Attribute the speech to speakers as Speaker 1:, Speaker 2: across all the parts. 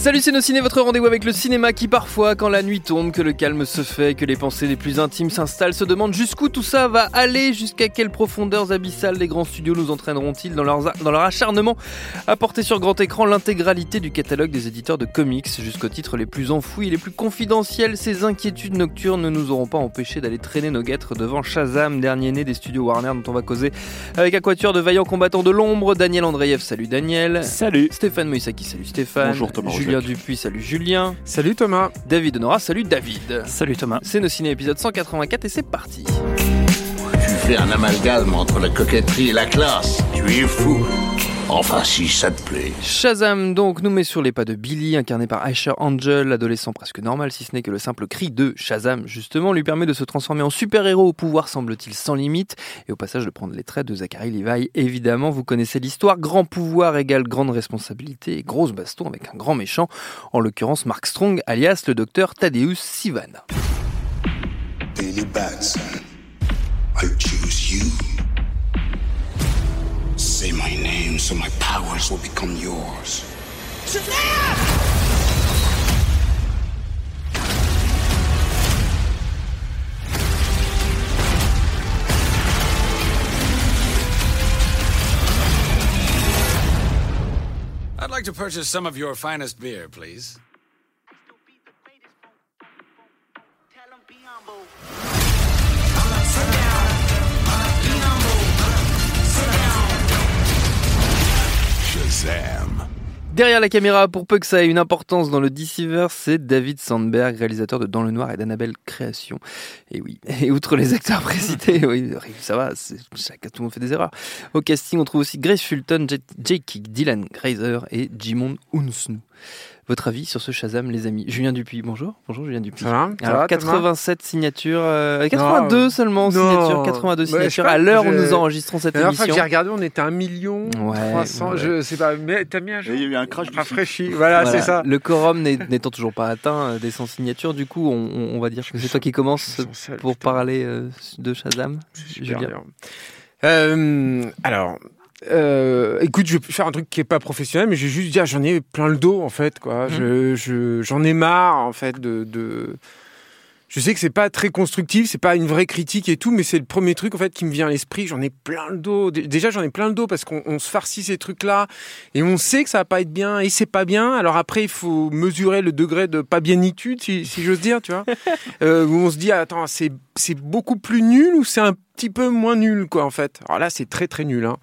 Speaker 1: Salut c'est nos ciné, votre rendez-vous avec le cinéma qui parfois, quand la nuit tombe, que le calme se fait, que les pensées les plus intimes s'installent, se demandent jusqu'où tout ça va aller, jusqu'à quelles profondeurs abyssales les grands studios nous entraîneront-ils dans, leurs dans leur acharnement à porter sur grand écran l'intégralité du catalogue des éditeurs de comics, jusqu'aux titres les plus enfouis et les plus confidentiels. Ces inquiétudes nocturnes ne nous auront pas empêché d'aller traîner nos guêtres devant Shazam, dernier né des studios Warner dont on va causer avec un quatuor de vaillants combattants de l'ombre, Daniel Andreev, salut Daniel.
Speaker 2: Salut.
Speaker 1: Stéphane Moïsaki, salut Stéphane.
Speaker 2: Bonjour Thomas
Speaker 1: Julien. Dupuis, salut Julien.
Speaker 3: Salut Thomas.
Speaker 1: David Honora, salut David.
Speaker 2: Salut Thomas.
Speaker 1: C'est nos ciné épisode 184 et c'est parti.
Speaker 4: Tu fais un amalgame entre la coquetterie et la classe. Tu es fou. Enfin, si ça te plaît.
Speaker 1: Shazam donc nous met sur les pas de Billy, incarné par Asher Angel, l'adolescent presque normal, si ce n'est que le simple cri de Shazam justement lui permet de se transformer en super-héros au pouvoir semble-t-il sans limite, et au passage de prendre les traits de Zachary Levi. Évidemment, vous connaissez l'histoire, grand pouvoir égale grande responsabilité et grosse baston avec un grand méchant, en l'occurrence Mark Strong, alias le docteur Thaddeus Sivan.
Speaker 5: Billy Batson, I choose you. Say my name so my powers will become yours.
Speaker 6: I'd like to purchase some of your finest beer, please.
Speaker 1: Derrière la caméra, pour peu que ça ait une importance dans le DCverse, c'est David Sandberg, réalisateur de Dans le Noir et d'Annabelle Création. Et oui, et outre les acteurs précités, oui, ça va, chacun, tout le monde fait des erreurs. Au casting, on trouve aussi Grace Fulton, J- Jake Dylan Grazer et Jimon Unsnu. Votre avis sur ce Shazam, les amis Julien Dupuis, bonjour. Bonjour Julien Dupuis.
Speaker 3: Ça va Ça
Speaker 1: Alors,
Speaker 3: va, Thomas
Speaker 1: 87 signatures, euh, 82 seulement
Speaker 3: non.
Speaker 1: signatures, 82
Speaker 3: Ouais, je sais
Speaker 1: signatures à l'heure où nous enregistrons cette
Speaker 3: La dernière fois que
Speaker 1: émission.
Speaker 3: j'ai regardé, on était à 1 million
Speaker 1: Ouais,
Speaker 3: 300,
Speaker 1: ouais.
Speaker 3: je sais pas, mais t'as mis un jour
Speaker 2: Il y a eu un crash
Speaker 3: rafraîchi. Voilà,
Speaker 1: Voilà.
Speaker 3: c'est ça.
Speaker 1: Le quorum n'étant toujours pas atteint euh, des 100 signatures, du coup, on, on- on va dire que c'est toi qui
Speaker 3: seul,
Speaker 1: pour parler euh, de Shazam. Julien.
Speaker 3: Euh, alors, euh, écoute, je vais faire un truc qui est pas professionnel, mais je vais juste dire, j'en ai plein le dos en fait, quoi.
Speaker 1: Mhm.
Speaker 3: Je, je- j'en ai marre en fait de, de- Je sais que c'est pas très constructif, c'est pas une vraie critique et tout, mais c'est le premier truc en fait qui me vient à l'esprit. J'en ai plein le dos. Dé- Déjà, j'en ai plein le dos parce qu'on on se farcit ces trucs-là et on sait que ça va pas être bien et c'est pas bien. Alors après, il faut mesurer le degré de pas bienitude, si, si j'ose dire, tu vois. Euh, où on se dit, attends, c'est c'est beaucoup plus nul ou c'est un petit peu moins nul, quoi, en fait. Alors là, c'est très très nul. Hein.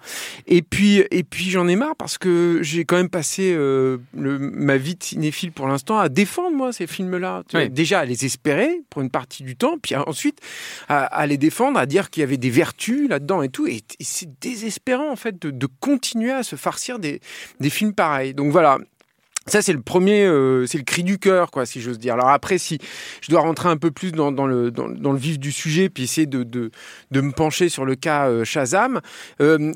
Speaker 3: Et puis, et puis j'en ai marre parce que j'ai quand même passé euh, le, ma vie de cinéphile pour l'instant à défendre, moi, ces films-là.
Speaker 1: Oui.
Speaker 3: Déjà à les espérer pour une partie du temps, puis ensuite à, à les défendre, à dire qu'il y avait des vertus là-dedans et tout. Et, et c'est désespérant, en fait, de, de continuer à se farcir des, des films pareils. Donc voilà. Ça, c'est le premier, euh, c'est le cri du cœur, quoi, si j'ose dire. Alors après, si je dois rentrer un peu plus dans, le, dans, le vif du sujet, puis essayer de, de, me pencher sur le cas euh, Shazam, euh,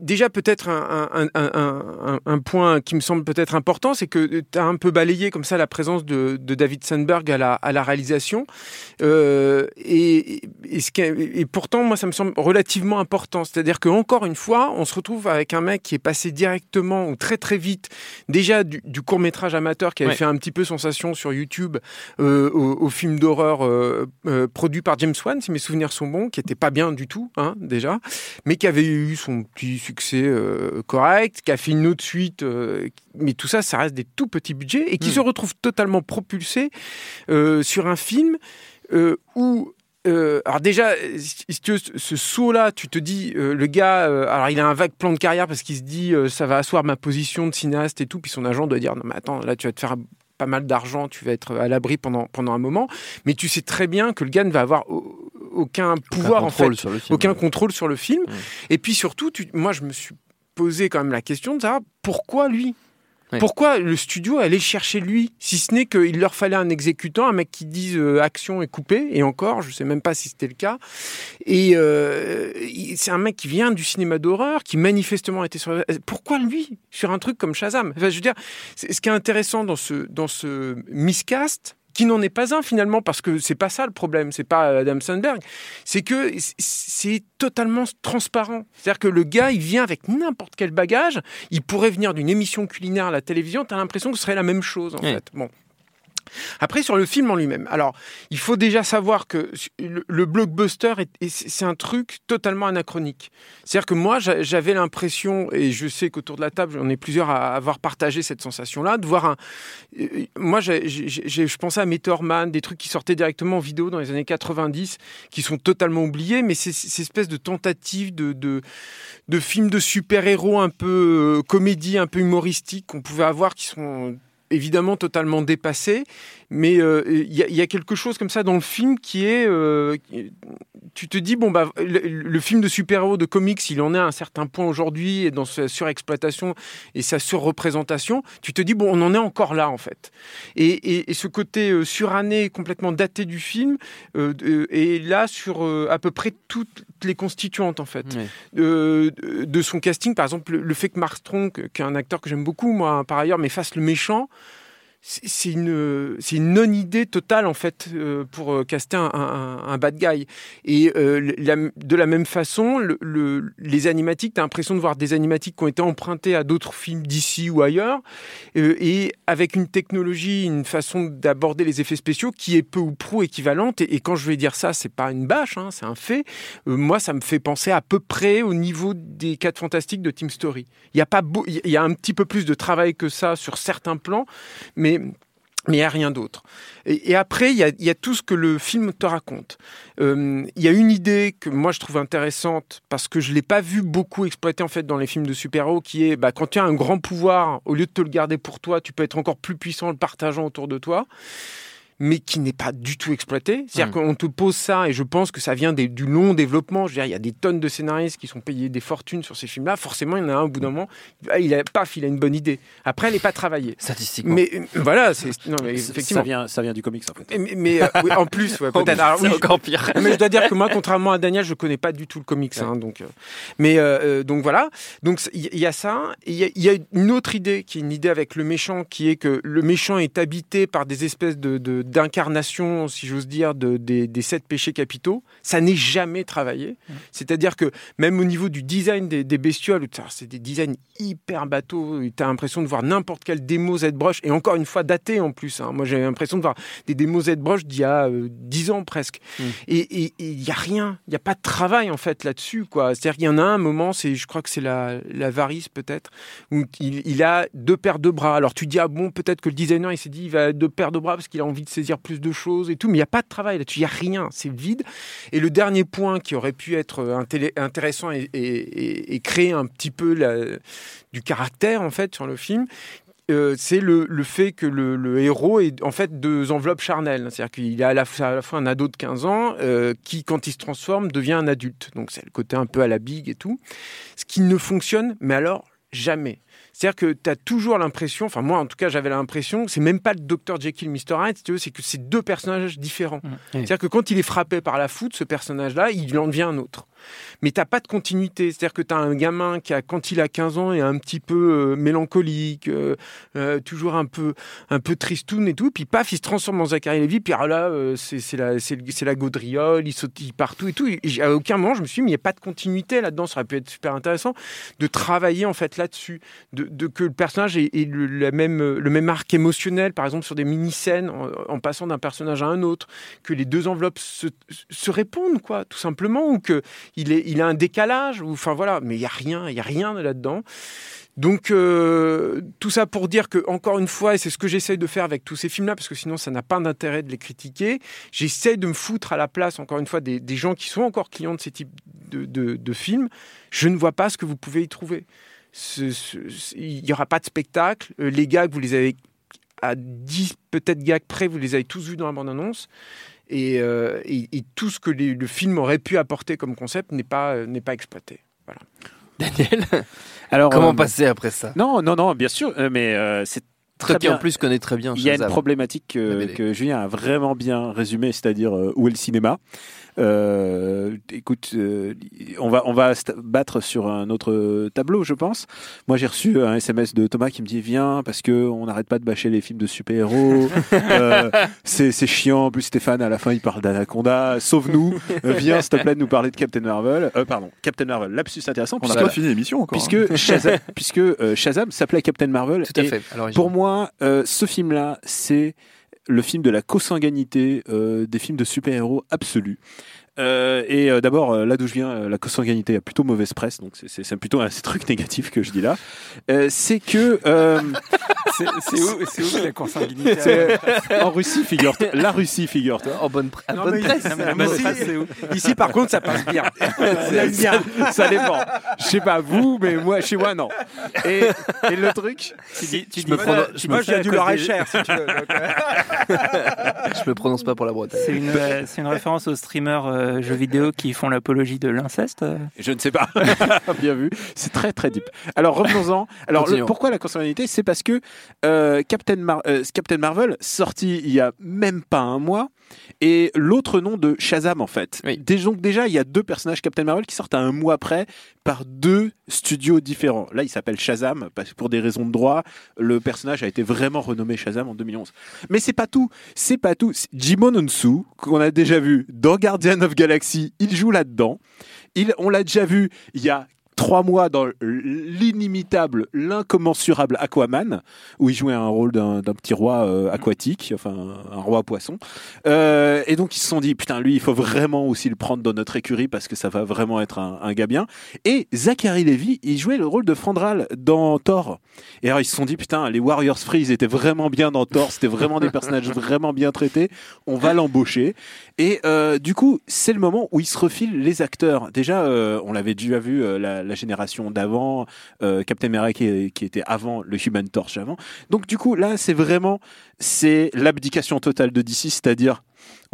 Speaker 3: déjà peut-être un, un, un, un, un- un point qui me semble peut-être important, c'est que tu as un peu balayé comme ça la présence de, de David Sandberg à la, à la réalisation. Euh, et, et, ce qui est- et pourtant, moi, ça me semble relativement important. C'est-à-dire qu'encore une fois, on se retrouve avec un mec qui est passé directement ou très très vite déjà du, du court métrage amateur qui avait
Speaker 1: Ouais.
Speaker 3: fait un petit peu sensation sur YouTube euh, au, au film d'horreur euh, produit par James Wan, si mes souvenirs sont bons, qui était pas bien du tout, hein, déjà, mais qui avait eu son petit succès euh, correct, qui a fait une autre suite, euh, mais tout ça, ça reste des tout petits budgets et qui
Speaker 1: Mm.
Speaker 3: se retrouve totalement propulsé euh, sur un film où alors déjà, si tu veux, ce saut-là, tu te dis, le gars, alors il a un vague plan de carrière parce qu'il se dit, ça va asseoir ma position de cinéaste et tout, puis son agent doit dire, non mais attends, là tu vas te faire pas mal d'argent, tu vas être à l'abri pendant, pendant un moment, mais tu sais très bien que le gars ne va avoir aucun pouvoir en fait,
Speaker 1: sur le film,
Speaker 3: aucun
Speaker 1: ouais.
Speaker 3: contrôle sur le film. Et puis surtout, tu- moi je me suis posé quand même la question de savoir pourquoi lui?
Speaker 1: Ouais.
Speaker 3: pourquoi le studio allait chercher lui? Si ce n'est qu'il leur fallait un exécutant, un mec qui dise euh, action est coupée, et encore, je sais même pas si c'était le cas. Et euh, c'est un mec qui vient du cinéma d'horreur, qui manifestement était sur. Pourquoi lui? Sur un truc comme Shazam? Enfin, Je veux dire, ce qui est intéressant dans ce dans ce miscast. Qui n'en est pas un finalement parce que c'est pas ça le problème, c'est pas Adam Sandberg, c'est que c'est totalement transparent. C'est-à-dire que le gars, il vient avec n'importe quel bagage, il pourrait venir d'une émission culinaire à la télévision, tu as l'impression que ce serait la même chose en
Speaker 1: Oui.
Speaker 3: fait. Bon. Après, sur le film en lui-même. Alors, il faut déjà savoir que le, blockbuster, est- est- c'est un truc totalement anachronique. C'est-à-dire que moi, j'a- j'avais l'impression, et je sais qu'autour de la table, on est plusieurs à avoir partagé cette sensation-là, de voir un. euh, Moi, j'ai- j'ai- je pensais à Meteor Man, des trucs qui sortaient directement en vidéo dans les années 90, qui sont totalement oubliés, mais c'est cette espèce de tentative de, de, de films de super-héros un peu euh, comédie, un peu humoristique qu'on pouvait avoir, qui sont évidemment totalement dépassés, mais euh, il y, a- il y a quelque chose comme ça dans le film qui est... euh, tu te dis, bon, bah, le, le film de super-héros, de comics, il en est à un certain point aujourd'hui, et dans sa surexploitation et sa surreprésentation, tu te dis, bon, on en est encore là, en fait. Et, et- et ce côté euh, suranné, complètement daté du film, euh, est là sur à peu près toutes les constituantes, en fait de, son casting. Par exemple, le, le fait que Mark Strong, qui est un acteur que j'aime beaucoup, moi, par ailleurs, mais fasse le méchant, c'est une, une non-idée totale, en fait, euh, pour euh, caster un, bad guy. Et euh, de la même façon, le- le- les animatiques, tu as l'impression de voir des animatiques qui ont été empruntés à d'autres films d'ici ou ailleurs, et avec une technologie, une façon d'aborder les effets spéciaux qui est peu ou prou équivalente. Et, quand je vais dire ça, c'est pas une bâche, hein, c'est un fait. Moi, ça me fait penser à peu près au niveau des 4 fantastiques de Team Story. Il y a pas il y a un petit peu plus de travail que ça sur certains plans, mais mais il n'y a rien d'autre. Et, après, il y, a, tout ce que le film te raconte. Euh, Il y a une idée que moi je trouve intéressante parce que je l'ai pas vu beaucoup exploité en fait dans les films de super-héros, qui est bah, quand tu as un grand pouvoir, au lieu de te le garder pour toi, tu peux être encore plus puissant en le partageant autour de toi mais qui n'est pas du tout exploité. C'est-à-dire qu'on te pose ça, et je pense que ça vient des- du long développement. Je veux dire, il y a des tonnes de scénaristes qui sont payés des fortunes sur ces films-là. Forcément, il y en a un au bout d'un moment, ah, il a, paf, il a une bonne idée. Après, elle n'est pas travaillée.
Speaker 1: Statistiquement.
Speaker 3: Mais euh, voilà, c'est non, mais
Speaker 2: Ça
Speaker 3: effectivement.
Speaker 2: vient, ça vient du comics en fait.
Speaker 3: Mais, mais, euh, oui, en plus, ouais, peut-être. Alors,
Speaker 1: c'est
Speaker 3: oui,
Speaker 1: encore pire.
Speaker 3: mais je dois dire que moi, contrairement à Daniel, je connais pas du tout le comics. hein, donc, euh, mais donc voilà. Donc il y, a ça. Il y, a- il y a une autre idée qui est une idée avec le méchant, qui est que le méchant est habité par des espèces de de- d'incarnations, si j'ose dire, de, des, des sept péchés capitaux. Ça n'est jamais travaillé. C'est-à-dire que même au niveau du design des, des bestioles, c'est des designs hyper bateaux. Tu as l'impression de voir n'importe quelle démo ZBrush, et encore une fois daté en plus. hein. Moi, j'ai l'impression de voir des démos ZBrush d'il y a euh, 10 ans presque. Et il n'y a rien, il n'y a pas de travail en fait là-dessus. C'est-à-dire qu'il y en a un moment, c'est, je crois que c'est la, la varice peut-être, où il, il a deux paires de bras. Alors tu dis, ah bon, peut-être que le designer il s'est dit, il va deux paires de bras parce qu'il a envie de saisir plus de choses et tout, mais il n'y a pas de travail là-dessus, il n'y a rien, c'est vide. Et le dernier point qui aurait pu être euh, intéressant et, créer un petit peu du caractère en fait sur le film, euh, c'est le, fait que le, héros est en fait deux enveloppes charnelles. C'est-à-dire qu'il est à la, fois, à la fois un ado de 15 ans euh, qui, quand il se transforme, devient un adulte. Donc c'est le côté un peu à la big et tout. Ce qui ne fonctionne, mais alors jamais. C'est-à-dire que tu as toujours l'impression, enfin moi en tout cas j'avais l'impression, c'est même pas le Dr Jekyll, Mr Hyde, si c'est que c'est deux personnages différents. C'est-à-dire que quand il est frappé par la foudre, ce personnage-là, il en devient un autre. Mais t'as pas de continuité. C'est-à-dire que tu as un gamin qui, a, quand il a 15 ans, est un petit peu euh, mélancolique, euh, euh, toujours un peu, un peu tristoun et tout. Puis paf, il se transforme en Zachary Lévy. Puis alors là, euh, c'est la, c'est le- c'est la gaudriole, il sautille partout et tout. Et à aucun moment, je me suis dit, mais il n'y a pas de continuité là-dedans. Ça aurait pu être super intéressant de travailler en fait là-dessus. De, de, que le personnage ait, le, la même, le même arc émotionnel, par exemple sur des mini-scènes, en, en passant d'un personnage à un autre, que les deux enveloppes se, se répondent, quoi, tout simplement, ou que il, a un décalage, ou enfin voilà, mais il y a rien, il y a rien là-dedans. Donc euh, tout ça pour dire que encore une fois, et c'est ce que j'essaye de faire avec tous ces films-là, parce que sinon ça n'a pas d'intérêt de les critiquer. J'essaie de me foutre à la place, encore une fois, des, des gens qui sont encore clients de ces types de, de- de films. Je ne vois pas ce que vous pouvez y trouver. Ce- ce- ce- il n'y aura pas de spectacle. Euh, Les gags, vous les avez à 10 peut-être gags près, vous les avez tous vus dans la bande-annonce. Et, euh, et- et tout ce que les- le film aurait pu apporter comme concept n'est pas, euh, n'est pas exploité. Voilà.
Speaker 1: Daniel,
Speaker 2: Alors,
Speaker 1: comment
Speaker 2: euh,
Speaker 1: passer après ça?
Speaker 2: Non, non, non, bien sûr, mais euh, c'est très
Speaker 1: qui
Speaker 2: bien.
Speaker 1: en plus connais très bien
Speaker 2: Il y a une problématique que, Julien a vraiment bien résumée, c'est-à-dire euh, où est le cinéma. Euh, écoute, euh, on va on va se battre sur un autre tableau, je pense. Moi, j'ai reçu un SMS de Thomas qui me dit viens parce que on n'arrête pas de bâcher les films de super-héros. Euh, c'est c'est chiant. En plus, Stéphane à la fin il parle d'Anaconda. Sauve-nous. Euh, viens s'il te plaît de nous parler de Captain Marvel. Euh, pardon, Captain Marvel. Lapsus intéressant.
Speaker 7: On n'a pas fini l'émission encore. hein.
Speaker 2: puisque Shazam, puisque euh, Shazam s'appelait Captain Marvel.
Speaker 1: Tout à
Speaker 2: et
Speaker 1: fait. Alors,
Speaker 2: Pour moi, euh, ce film-là, c'est le film de la consanguinité euh, des films de super-héros absolus. Euh, et euh, d'abord, euh, là d'où je viens, la consanguinité a plutôt mauvaise presse, donc c'est- plutôt un truc négatif que je dis là. Euh, c'est que euh,
Speaker 8: C'est où, la consanguinité
Speaker 2: en Russie, figure-toi, la Russie, figure-toi.
Speaker 1: en bonne, pre- à
Speaker 3: Non,
Speaker 1: bonne
Speaker 3: mais-
Speaker 1: presse.
Speaker 8: Non, mais
Speaker 3: Ici, par contre, ça passe bien.
Speaker 2: Ça dépend. Je sais pas vous, mais moi, chez moi, non. Et, et le truc,
Speaker 8: Tu dis, tu
Speaker 1: Je
Speaker 8: dis
Speaker 1: me
Speaker 3: Moi, je viens
Speaker 8: à
Speaker 3: du
Speaker 8: cause
Speaker 3: Loir et
Speaker 8: des-
Speaker 3: Cher, si tu veux. donc, euh,
Speaker 1: Je me prononce pas pour la Bretagne.
Speaker 8: C'est une, euh, c'est une référence aux streamers euh, jeux vidéo qui font l'apologie de l'inceste. euh.
Speaker 2: Je ne sais pas. Bien vu. C'est très très deep. Alors revenons-en. Alors le- pourquoi la consanguinité C'est parce que euh, Captain, Mar- euh, Captain Marvel sorti il y a même pas un mois et l'autre nom de Shazam en fait.
Speaker 1: Oui.
Speaker 2: Donc déjà il y a deux personnages Captain Marvel qui sortent à un mois près par deux studios différents. Là il s'appelle Shazam parce que pour des raisons de droit le personnage a été vraiment renommé Shazam en 2011. Mais c'est pas tout. C'est pas tout. Jimon Onsu qu'on a déjà vu dans Guardian of Galaxy. Il joue là-dedans. Il, on l'a déjà vu il y a trois mois dans l'inimitable, l'incommensurable Aquaman, où il jouait un rôle d'un petit roi euh, aquatique, enfin un roi poisson. Euh, et donc ils se sont dit, putain, lui, il faut vraiment aussi le prendre dans notre écurie parce que ça va vraiment être un, un gars bien. Et Zachary Levy, il jouait le rôle de Fandral dans Thor. Et alors ils se sont dit, putain, les Warriors Free, ils étaient vraiment bien dans Thor, c'était vraiment des personnages vraiment bien traités, on va l'embaucher. Et euh, du coup, c'est le moment où ils se refilent les acteurs. Déjà, on l'avait déjà vu la, génération d'avant, euh, Captain America qui, qui était avant, le Human Torch avant. Donc du coup, là, c'est vraiment c'est l'abdication totale de DC, c'est-à-dire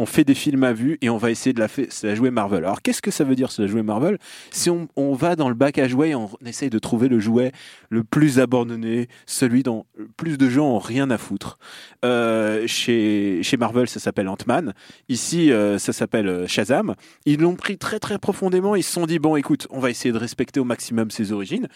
Speaker 2: on fait des films à vue et on va essayer de la, jouer Marvel. Alors qu'est-ce que ça veut dire se la jouer Marvel? Si on, va dans le bac à jouets et on essaye de trouver le jouet le plus abandonné, celui dont plus de gens ont rien à foutre. Euh, chez, chez Marvel, ça s'appelle Ant-Man. Ici, euh, ça s'appelle euh, Shazam. Ils l'ont pris très très profondément. Ils se sont dit bon, écoute, on va essayer de respecter au maximum ses origines.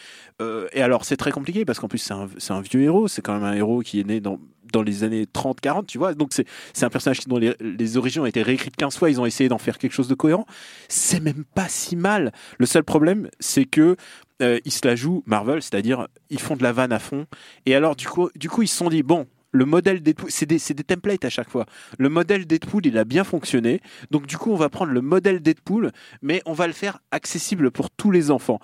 Speaker 2: Et alors, c'est très compliqué parce qu'en plus, c'est un, vieux héros. C'est quand même un héros qui est né dans dans les années 30-40, tu vois. Donc c'est un personnage dont les, les origines ont été réécrites 15 fois. Ils ont essayé d'en faire quelque chose de cohérent. C'est même pas si mal. Le seul problème, c'est que euh, ils se la jouent Marvel, c'est-à-dire ils font de la vanne à fond. Et alors du coup, du coup, ils se sont dit bon. Le modèle Deadpool, c'est des, c'est des templates à chaque fois. Le modèle Deadpool, il a bien fonctionné. Donc, du coup, on va prendre le modèle Deadpool, mais on va le faire accessible pour tous les enfants.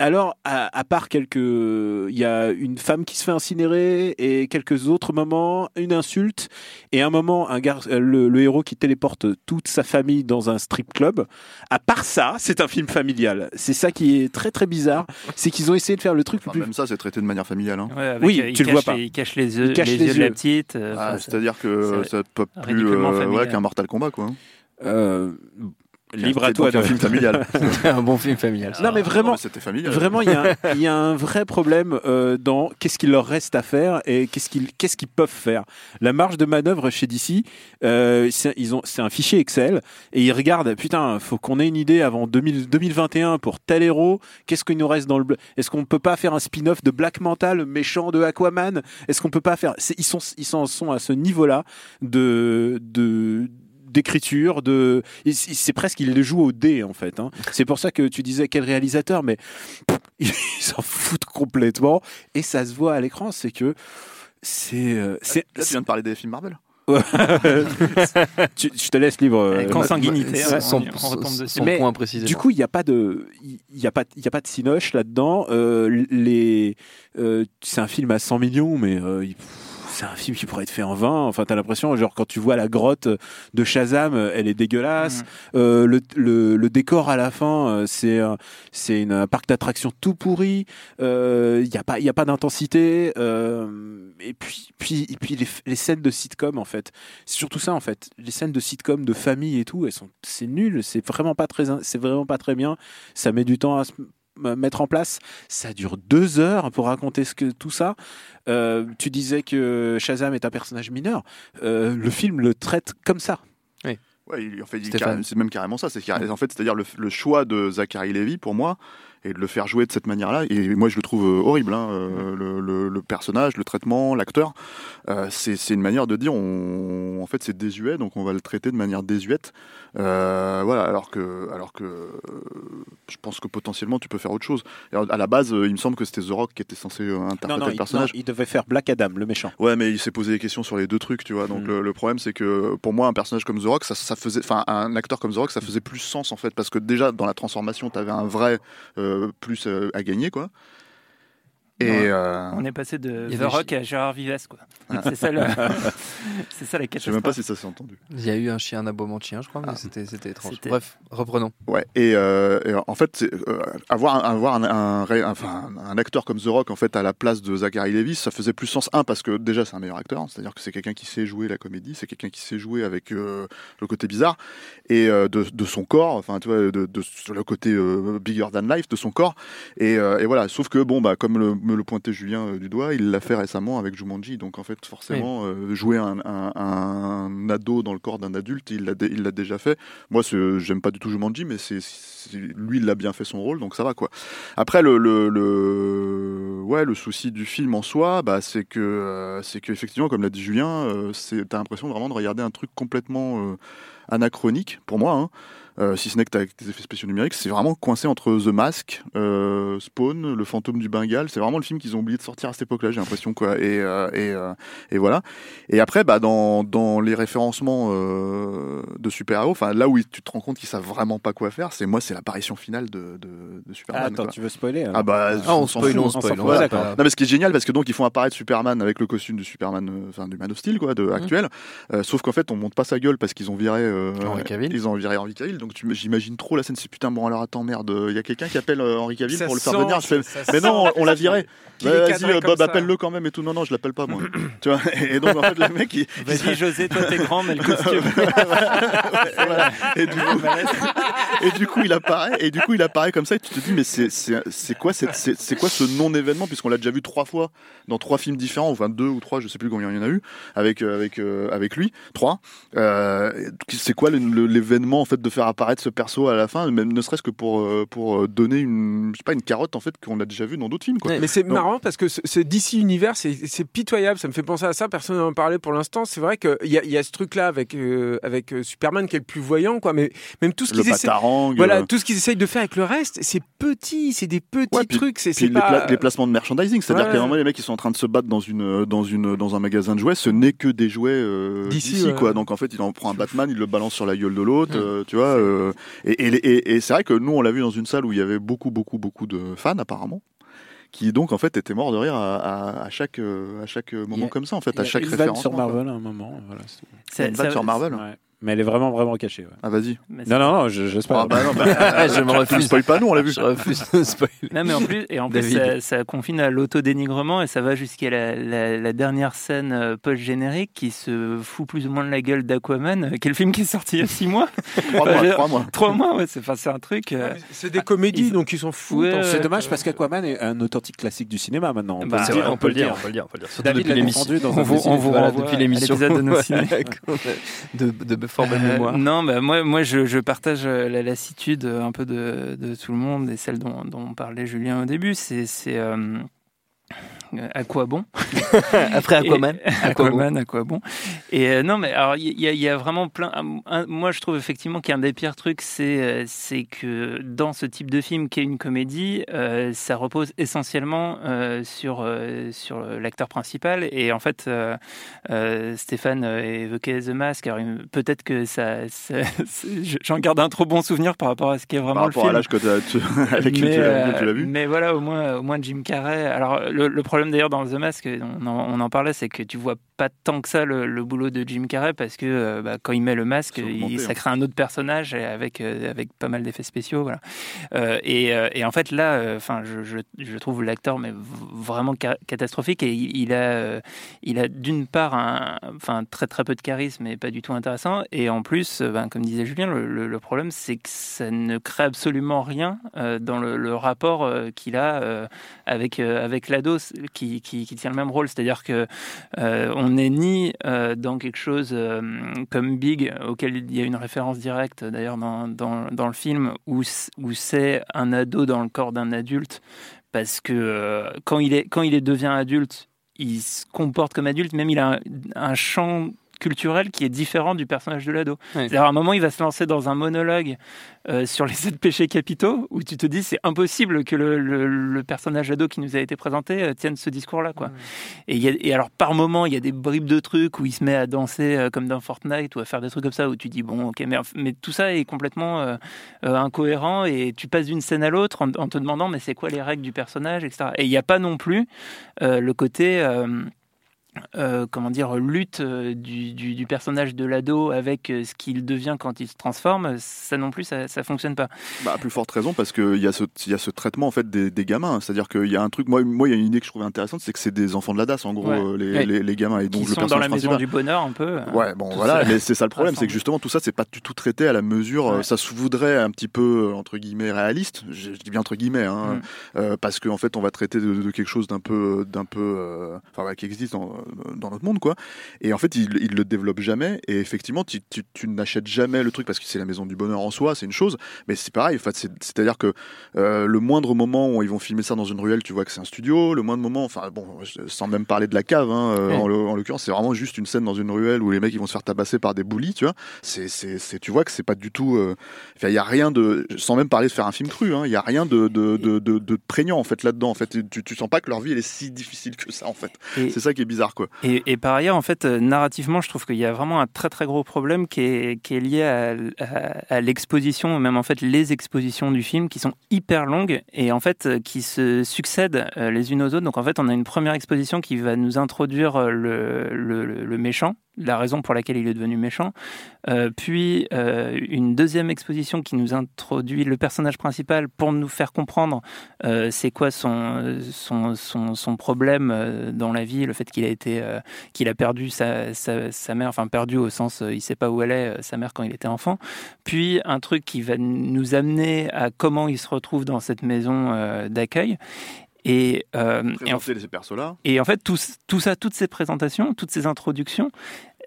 Speaker 2: Alors, à, à part quelques. Il y a une femme qui se fait incinérer et quelques autres moments, une insulte et un moment, un gar... le, le héros qui téléporte toute sa famille dans un strip club. À part ça, c'est un film familial. C'est ça qui est très très bizarre. C'est qu'ils ont essayé de faire le truc le
Speaker 7: Enfin,
Speaker 2: plus.
Speaker 7: même ça, c'est traité de manière familiale. hein.
Speaker 8: Ouais, avec,
Speaker 2: Oui,
Speaker 8: euh,
Speaker 2: tu le vois pas.
Speaker 8: les- il cache les yeux,
Speaker 2: Il cache
Speaker 8: les
Speaker 2: les
Speaker 8: yeux de la petite. euh,
Speaker 7: Ah,
Speaker 8: enfin,
Speaker 7: C'est-à-dire que ça peut plus euh, ouais, qu'un Mortal Kombat, quoi.
Speaker 2: Euh, libre à toi
Speaker 7: un film familial.
Speaker 1: un bon film familial.
Speaker 2: Non, mais
Speaker 7: Non,
Speaker 2: vraiment,
Speaker 7: mais C'était familial.
Speaker 2: Vraiment, il y, a un- il y a un vrai problème euh, dans qu'est-ce qu'il leur reste à faire et qu'est-ce qu'ils qu'est-ce qu'ils peuvent faire. La marge de manœuvre chez DC, euh, c'est ils ont- c'est un fichier Excel et ils regardent, putain, faut qu'on ait une idée avant 2000 2021 pour tel héros. Qu'est-ce qu'il nous reste dans le... Est-ce qu'on peut pas faire un spin-off de Black Manta, le méchant de Aquaman? Est-ce qu'on peut pas faire... c'est- Ils, sont, ils en sont à ce niveau-là de... de d'écriture, de, c'est presque il le joue au dé en fait. hein. C'est pour ça que tu disais quel réalisateur, mais pff, il s'en fout complètement et ça se voit à l'écran, c'est que c'est, euh, c'est,
Speaker 7: tu viens de parler des films Marvel.
Speaker 2: tu- je te laisse libre. euh,
Speaker 8: Avec consanguinité,
Speaker 2: ma-
Speaker 8: on-
Speaker 1: son,
Speaker 8: on retombe dessus.
Speaker 1: son
Speaker 2: Mais
Speaker 1: point précisément.
Speaker 2: Du coup, il n'y a pas de, il y a pas, il y a pas de cinoche là-dedans. Euh, les, euh, c'est un film à 100 millions, mais euh, il- c'est un film qui pourrait être fait en 20. Enfin, t'as l'impression, genre quand tu vois la grotte de Shazam, euh, elle est dégueulasse. Euh, le, le, le décor à la fin, euh, c'est, un- c'est une- un parc d'attractions tout pourri. Euh, Il n'y a pas, il y a pas d'intensité. Euh, et puis, puis, et puis les, les scènes de sitcom en fait. C'est surtout ça en fait. Les scènes de sitcom de famille et tout, elles sont, c'est nul. C'est vraiment pas très, c'est vraiment pas très bien. Ça met du temps à se mettre en place. Ça dure deux heures pour raconter ce que tout ça. Euh, tu disais que Shazam est un personnage mineur. Euh, le film le traite comme ça.
Speaker 7: Ouais, il- en fait, c'est même carrément ça. C'est en fait, c'est-à-dire le, le choix de Zachary Levy pour moi et de le faire jouer de cette manière-là. Et moi, je le trouve euh, horrible. hein, euh, le, le- le personnage, le traitement, l'acteur, euh, c'est c'est une manière de dire, on, en fait, c'est désuet, donc on va le traiter de manière désuète. Euh, voilà, alors que, alors que, euh, je pense que potentiellement, tu peux faire autre chose. Alors, à la base, il me semble que c'était The Rock qui était censé interpréter
Speaker 2: Non, non,
Speaker 7: le
Speaker 2: il,
Speaker 7: personnage.
Speaker 2: non, il devait faire Black Adam, le méchant.
Speaker 7: Ouais, mais il s'est posé des questions sur les deux trucs, tu vois. Donc
Speaker 2: Mm.
Speaker 7: le, le problème, c'est que pour moi, un personnage comme The Rock, ça, ça faisait, enfin, un acteur comme The Rock, ça faisait plus sens en fait, parce que déjà dans la transformation, t'avais un vrai euh, plus euh, à gagner, quoi. Et
Speaker 8: Ouais.
Speaker 7: euh,
Speaker 8: On est passé de The Rock à Gérard Vives, quoi. C'est ça, le... c'est ça la
Speaker 7: je sais même pas si ça s'est entendu.
Speaker 1: Il y a eu un chien, un aboiement de chien, je crois, mais
Speaker 7: Ah.
Speaker 1: c'était, c'était étrange.
Speaker 8: C'était-
Speaker 1: Bref, reprenons.
Speaker 7: Ouais. Et, euh, et en fait, c'est, euh, avoir, un, avoir un, acteur comme The Rock en fait à la place de Zachary Levi, ça faisait plus sens. Un parce que déjà c'est un meilleur acteur, c'est-à-dire que c'est quelqu'un qui sait jouer la comédie, c'est quelqu'un qui sait jouer avec euh, le côté bizarre et euh, de, de son corps, enfin tu vois, de, de sur le côté euh, bigger than life de son corps. Et, euh, et voilà. Sauf que bon bah comme le, me le pointait Julien euh, du doigt, il l'a fait récemment avec Jumanji, donc en fait forcément euh, jouer un, un, un ado dans le corps d'un adulte, il l'a dé- il l'a déjà fait. Moi, j'aime pas du tout Jumanji, mais c'est c'est- lui, il a bien fait son rôle, donc ça va quoi. Après, le, le, le, ouais, le souci du film en soi, bah, c'est que, euh, c'est que effectivement, comme l'a dit Julien, euh, c'est, t'as l'impression vraiment de regarder un truc complètement euh, anachronique pour moi. Hein. Euh, si ce n'est que t'as avec des effets spéciaux numériques, c'est vraiment coincé entre The Mask, euh, Spawn, Le Fantôme du Bengale. C'est vraiment le film qu'ils ont oublié de sortir à cette époque-là, j'ai l'impression quoi. Et, euh, et, euh, et voilà. Et après, bah, dans, dans les référencements euh, de super-héros, enfin là où tu te rends compte qu'ils savent vraiment pas quoi faire, c'est moi, c'est l'apparition finale de, de, de Superman.
Speaker 2: Ah, attends,
Speaker 7: quoi.
Speaker 2: tu veux spoiler alors
Speaker 7: Ah bah,
Speaker 1: Ah, on
Speaker 7: s'en
Speaker 1: spoil,
Speaker 7: fout,
Speaker 1: on
Speaker 7: s'en
Speaker 1: spoil,
Speaker 7: fout.
Speaker 1: on
Speaker 7: d'accord. Non mais ce qui est génial parce que donc ils font apparaître Superman avec le costume du Superman, euh, enfin du Man of Steel quoi, de actuel. Euh, sauf qu'en fait on monte pas sa gueule parce qu'ils ont viré euh,
Speaker 1: Henry Cavill.
Speaker 7: Ils ont viré Henry Cavill. Donc j'imagine trop la scène. C'est putain bon alors attends merde, il y a quelqu'un qui appelle euh, Henry Cavill
Speaker 3: Ça
Speaker 7: pour le faire
Speaker 3: sent,
Speaker 7: venir. Je fais,
Speaker 3: ça- ça
Speaker 7: mais non,
Speaker 3: sent
Speaker 7: on l'a viré. Bah, Vas-y euh, Bob appelle-le quand même et tout. Non non je l'appelle pas moi. tu vois. Et donc en fait le mec il,
Speaker 8: Vas-y, José, toi t'es grand, mais le costume.
Speaker 7: et, du coup, et du coup, il apparaît, et du coup, il apparaît comme ça, et tu te dis, mais c'est, quoi, cette- quoi ce non-événement, puisqu'on l'a déjà vu trois fois dans trois films différents, enfin deux ou trois, je sais plus combien il y en a eu, avec, euh, avec, euh, avec lui, trois. Euh, c'est quoi l'événement, en fait, de faire apparaître ce perso à la fin, même ne serait-ce que pour, euh, pour donner une, je sais pas, une carotte, en fait, qu'on a déjà vu dans d'autres films, quoi.
Speaker 3: Mais c'est
Speaker 7: Donc-
Speaker 3: marrant parce que ce, DC univers, c'est pitoyable. Ça me fait penser à ça. Personne n'en parlait pour l'instant. C'est vrai qu'il y, a- y a ce truc-là avec, euh, avec euh, Superman qui est le plus voyant, quoi. Mais même tout ce qu'ils
Speaker 7: batarang,
Speaker 3: voilà,
Speaker 7: euh,
Speaker 3: tout ce qu'ils essayent de faire avec le reste, c'est petit. C'est des petits
Speaker 7: Ouais, puis-
Speaker 3: trucs. C'est
Speaker 7: les,
Speaker 3: pas.
Speaker 7: pla- les placements de merchandising, c'est-à-dire
Speaker 3: Ouais.
Speaker 7: qu'à un moment les mecs ils sont en train de se battre dans une dans une dans un magasin de jouets, ce n'est que des jouets euh,
Speaker 3: D'ici,
Speaker 7: quoi. Donc en fait il en prend un Batman, il le balance sur la gueule de l'autre, euh, tu vois. Euh, et et, et, et c'est vrai que nous on l'a vu dans une salle où il y avait beaucoup beaucoup beaucoup de fans apparemment qui donc en fait étaient morts de rire à, à, à chaque euh, à chaque moment
Speaker 2: a-
Speaker 7: comme ça en fait à
Speaker 2: a
Speaker 7: chaque
Speaker 2: une vanne
Speaker 7: référence.
Speaker 2: sur Marvel à un moment. Voilà, c'est
Speaker 7: Une vanne sur Marvel.
Speaker 2: Ouais. Mais elle est vraiment, vraiment cachée. ouais.
Speaker 7: Ah vas-y.
Speaker 8: mais
Speaker 2: Non, non, non, je, je spoil.
Speaker 7: Ah bah non, bah,
Speaker 1: je me
Speaker 7: tu- tu
Speaker 1: refuse.
Speaker 7: spoil pas nous on l'a vu.
Speaker 1: Je refuse de spoiler.
Speaker 8: Non, mais en plus, et en plus
Speaker 1: David.
Speaker 8: ça, ça confine à l'autodénigrement et ça va jusqu'à la, la- la dernière scène euh, post-générique qui se fout plus ou moins de la gueule d'Aquaman. euh, Quel film qui est sorti il y a six mois
Speaker 7: Trois mois, trois mois.
Speaker 8: Trois mois, ouais, c'est enfin, c'est un truc. euh,
Speaker 3: C'est des comédies,
Speaker 8: ils-
Speaker 3: donc ils s'en foutent.
Speaker 8: Ouais,
Speaker 3: en
Speaker 8: ouais.
Speaker 2: C'est dommage parce qu'Aquaman est un authentique classique du cinéma maintenant. On peut
Speaker 8: Bah,
Speaker 2: le
Speaker 8: c'est
Speaker 2: dire,
Speaker 8: vrai,
Speaker 1: on peut le dire, on peut le dire, on peut le dire. Surtout
Speaker 2: David
Speaker 1: depuis
Speaker 2: l'a
Speaker 1: l'émission.
Speaker 2: dans un
Speaker 8: vous, on vous
Speaker 2: voilà,
Speaker 8: renvoie
Speaker 1: depuis
Speaker 8: à
Speaker 1: l'émission.
Speaker 8: l'épisode de nos
Speaker 1: Voilà,
Speaker 8: ciné.
Speaker 1: qu'on a- de, de, de fort bonne
Speaker 8: Euh, non, bah, moi, moi je, je partage euh, la lassitude euh, un peu de, de tout le monde et celle dont, dont parlait Julien au début. C'est, à quoi bon
Speaker 1: Après Aquaman,
Speaker 8: Et-
Speaker 1: à quoi bon
Speaker 8: Aquaman, à quoi bon Et euh, non, mais alors il y, a- il y a vraiment plein. un- moi, je trouve effectivement qu'un des pires trucs, c'est euh, c'est que dans ce type de film qui est une comédie, euh, ça repose essentiellement euh, sur euh, sur l'acteur principal. Et en fait, euh, euh, Stéphane euh, évoquait The Mask. Alors peut-être que ça, j'en garde un trop bon souvenir par rapport à ce qui est vraiment
Speaker 7: Par
Speaker 8: le
Speaker 7: rapport
Speaker 8: film
Speaker 7: à l'âge que tu- avec
Speaker 8: mais,
Speaker 7: tu l'as-
Speaker 8: euh,
Speaker 7: tu l'as vu.
Speaker 8: mais voilà, au moins, au moins Jim Carrey. Alors, le, le problème d'ailleurs dans The Mask, on en, on en parlait, c'est que tu vois pas tant que ça le, le boulot de Jim Carrey parce que euh, bah, quand il met le masque, il, ça
Speaker 7: hein.
Speaker 8: crée un autre personnage avec, euh, avec pas mal d'effets spéciaux. Voilà. Euh, et, et en fait, là, enfin, je, je, je trouve l'acteur mais vraiment ca- catastrophique et il, il a, il a d'une part un, enfin, très très peu de charisme et pas du tout intéressant. Et en plus, ben, comme disait Julien, le, le- le problème c'est que ça ne crée absolument rien dans le, rapport qu'il a avec, avec l'ado qui, qui, qui tient le même rôle. C'est-à-dire que euh, on n'est ni euh, dans quelque chose euh, comme Big, auquel il y a une référence directe d'ailleurs dans, dans, dans le film, où, c'est un ado dans le corps d'un adulte, parce que euh, quand, il est, quand il devient adulte, il se comporte comme adulte, même il a un, un champ culturel qui est différent du personnage de l'ado.
Speaker 1: Ouais.
Speaker 8: C'est-à-dire à un moment, il va se lancer dans un monologue euh, sur les sept péchés capitaux où tu te dis c'est impossible que le, le- le personnage ado qui nous a été présenté euh, tienne ce discours-là. quoi. Et, y a- et alors par moment, il y a des bribes de trucs où il se met à danser euh, comme dans Fortnite ou à faire des trucs comme ça où tu dis bon ok mais, mais tout ça est complètement incohérent et tu passes d'une scène à l'autre en, en te demandant mais c'est quoi les règles du personnage etc. Et il n'y a pas non plus le côté euh, euh, comment dire, lutte euh, du, du- du personnage de l'ado avec euh, ce qu'il devient quand il se transforme, ça non plus, ça, ça fonctionne pas.
Speaker 7: Bah, à plus forte raison parce qu'il y, a ce- y a ce traitement en fait des, des gamins. C'est-à-dire qu'il y a un truc, moi, moi, il y a une idée que je trouvais intéressante, c'est que c'est des enfants de la DAS en gros,
Speaker 8: Ouais.
Speaker 7: euh, les,
Speaker 8: Ouais.
Speaker 7: les, les gamins. Et donc
Speaker 8: Qui
Speaker 7: le
Speaker 8: sont dans la maison
Speaker 7: principal.
Speaker 8: du bonheur un peu. euh,
Speaker 7: Ouais, bon voilà,
Speaker 8: ça.
Speaker 7: mais c'est ça le problème, c'est que justement tout ça, c'est pas du tout traité à la mesure. euh,
Speaker 8: Ouais.
Speaker 7: Ça se voudrait un petit peu euh, entre guillemets réaliste. Je, je dis bien entre guillemets, hein,
Speaker 8: Mm.
Speaker 7: euh, parce qu'en fait, on va traiter de, de quelque chose d'un peu, d'un peu, euh, enfin ouais, qui existe dans, dans notre monde, quoi. Et en fait, il, il le développe jamais. Et effectivement, tu, tu, tu n'achètes jamais le truc parce que c'est la maison du bonheur en soi, c'est une chose. Mais c'est pareil. En fait, c'est- c'est-à-dire que euh, le moindre moment où ils vont filmer ça dans une ruelle, tu vois que c'est un studio. Le moindre moment, enfin bon, sans même parler de la cave, hein, euh,
Speaker 8: Ouais.
Speaker 7: en, en l'occurrence, c'est vraiment juste une scène dans une ruelle où les mecs ils vont se faire tabasser par des boulis, tu vois. C'est, tu vois que c'est pas du tout. euh, il y a rien de, sans même parler de faire un film cru, hein, il y a rien de, de, de, prégnant en fait là-dedans. En fait, tu, tu sens pas que leur vie elle est si difficile que ça en fait. C'est ça qui est bizarre
Speaker 8: Et, par ailleurs, en fait, euh, narrativement, je trouve qu'il y a vraiment un très très gros problème qui est, lié à, l'exposition, même en fait les expositions du film qui sont hyper longues et en fait euh, qui se succèdent euh, les unes aux autres. Donc en fait, on a une première exposition qui va nous introduire le méchant, la raison pour laquelle il est devenu méchant, Euh, puis euh, une deuxième exposition qui nous introduit le personnage principal pour nous faire comprendre euh, c'est quoi son, son, son, son problème dans la vie, le fait qu'il a a perdu sa, sa, sa mère, enfin perdu au sens il sait pas où elle est, sa mère quand il était enfant. Puis un truc qui va nous amener à comment il se retrouve dans cette maison d'accueil. Et, euh, et en
Speaker 7: Présenter ces persos-là.
Speaker 8: et en fait, tout, tout ça, toutes ces présentations, toutes ces introductions,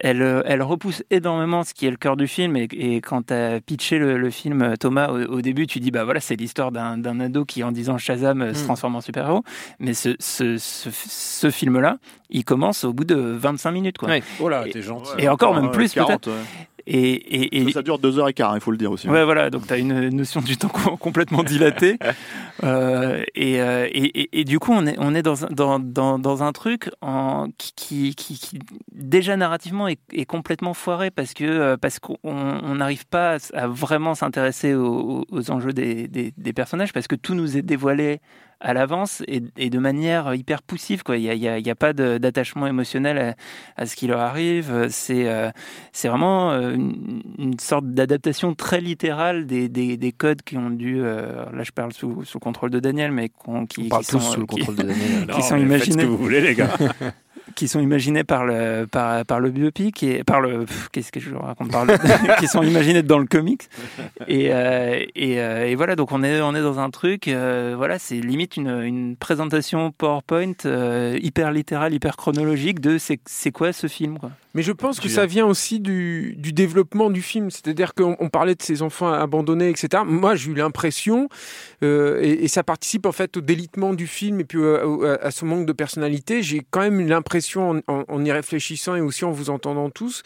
Speaker 8: elles, euh, elles repoussent énormément ce qui est le cœur du film. Et, et quand tu as pitché le, le film, euh, Thomas, au, au début, tu dis, bah voilà, c'est l'histoire d'un d'un ado qui, en disant Shazam, se
Speaker 1: Mm.
Speaker 8: transforme en super-héros. Mais ce, ce, ce, ce film-là, il commence au bout de 25 minutes. Quoi.
Speaker 1: Ouais.
Speaker 6: Oh là, t'es gentil.
Speaker 8: Et encore, même
Speaker 7: Ouais,
Speaker 8: plus,
Speaker 7: 40,
Speaker 8: peut-être. Et, et, et-
Speaker 7: Ça, ça dure deux heures et quart, il faut le dire aussi. hein.
Speaker 8: Ouais, voilà, donc tu as une notion du temps com- complètement dilatée. Euh, et, euh, et, et- du coup, on est, on est dans, un- dans, dans, dans un truc en, qui, qui, qui- déjà narrativement, est, est complètement foiré parce que euh, parce qu'on on n'arrive pas à, à vraiment s'intéresser aux, aux enjeux des, des, des personnages parce que tout nous est dévoilé à l'avance et, et de manière hyper poussive. Quoi. Il n'y a, y a- il y a pas d'attachement émotionnel à, à ce qui leur arrive. C'est euh, c'est vraiment euh, une, une sorte d'adaptation très littérale des, des, des codes qui ont dû, euh, là je parle sous, sous le contrôle de Daniel, mais qu'on- qui,
Speaker 1: On parle
Speaker 8: qui
Speaker 1: tous
Speaker 8: sont,
Speaker 1: sous le
Speaker 8: qui-
Speaker 1: contrôle de Daniel.
Speaker 8: qui sont imaginés,
Speaker 6: Faites ce que vous voulez, les gars.
Speaker 8: qui sont imaginés par le par, par le biopic et par le qu'est-ce que je raconte par le, qui sont imaginés dans le comics et euh, et, euh, et voilà donc on est on est dans un truc euh, voilà c'est limite une, une présentation PowerPoint euh, hyper littérale hyper chronologique de c'est c'est quoi ce film quoi.
Speaker 3: Mais je pense que ça vient aussi du, du développement du film. C'est-à-dire qu'on on parlait de ces enfants abandonnés, etc. Moi, j'ai eu l'impression, euh, et, et ça participe en fait au délitement du film et puis au- à, à ce manque de personnalité. J'ai quand même eu l'impression, en, en- en y réfléchissant et aussi en vous entendant tous,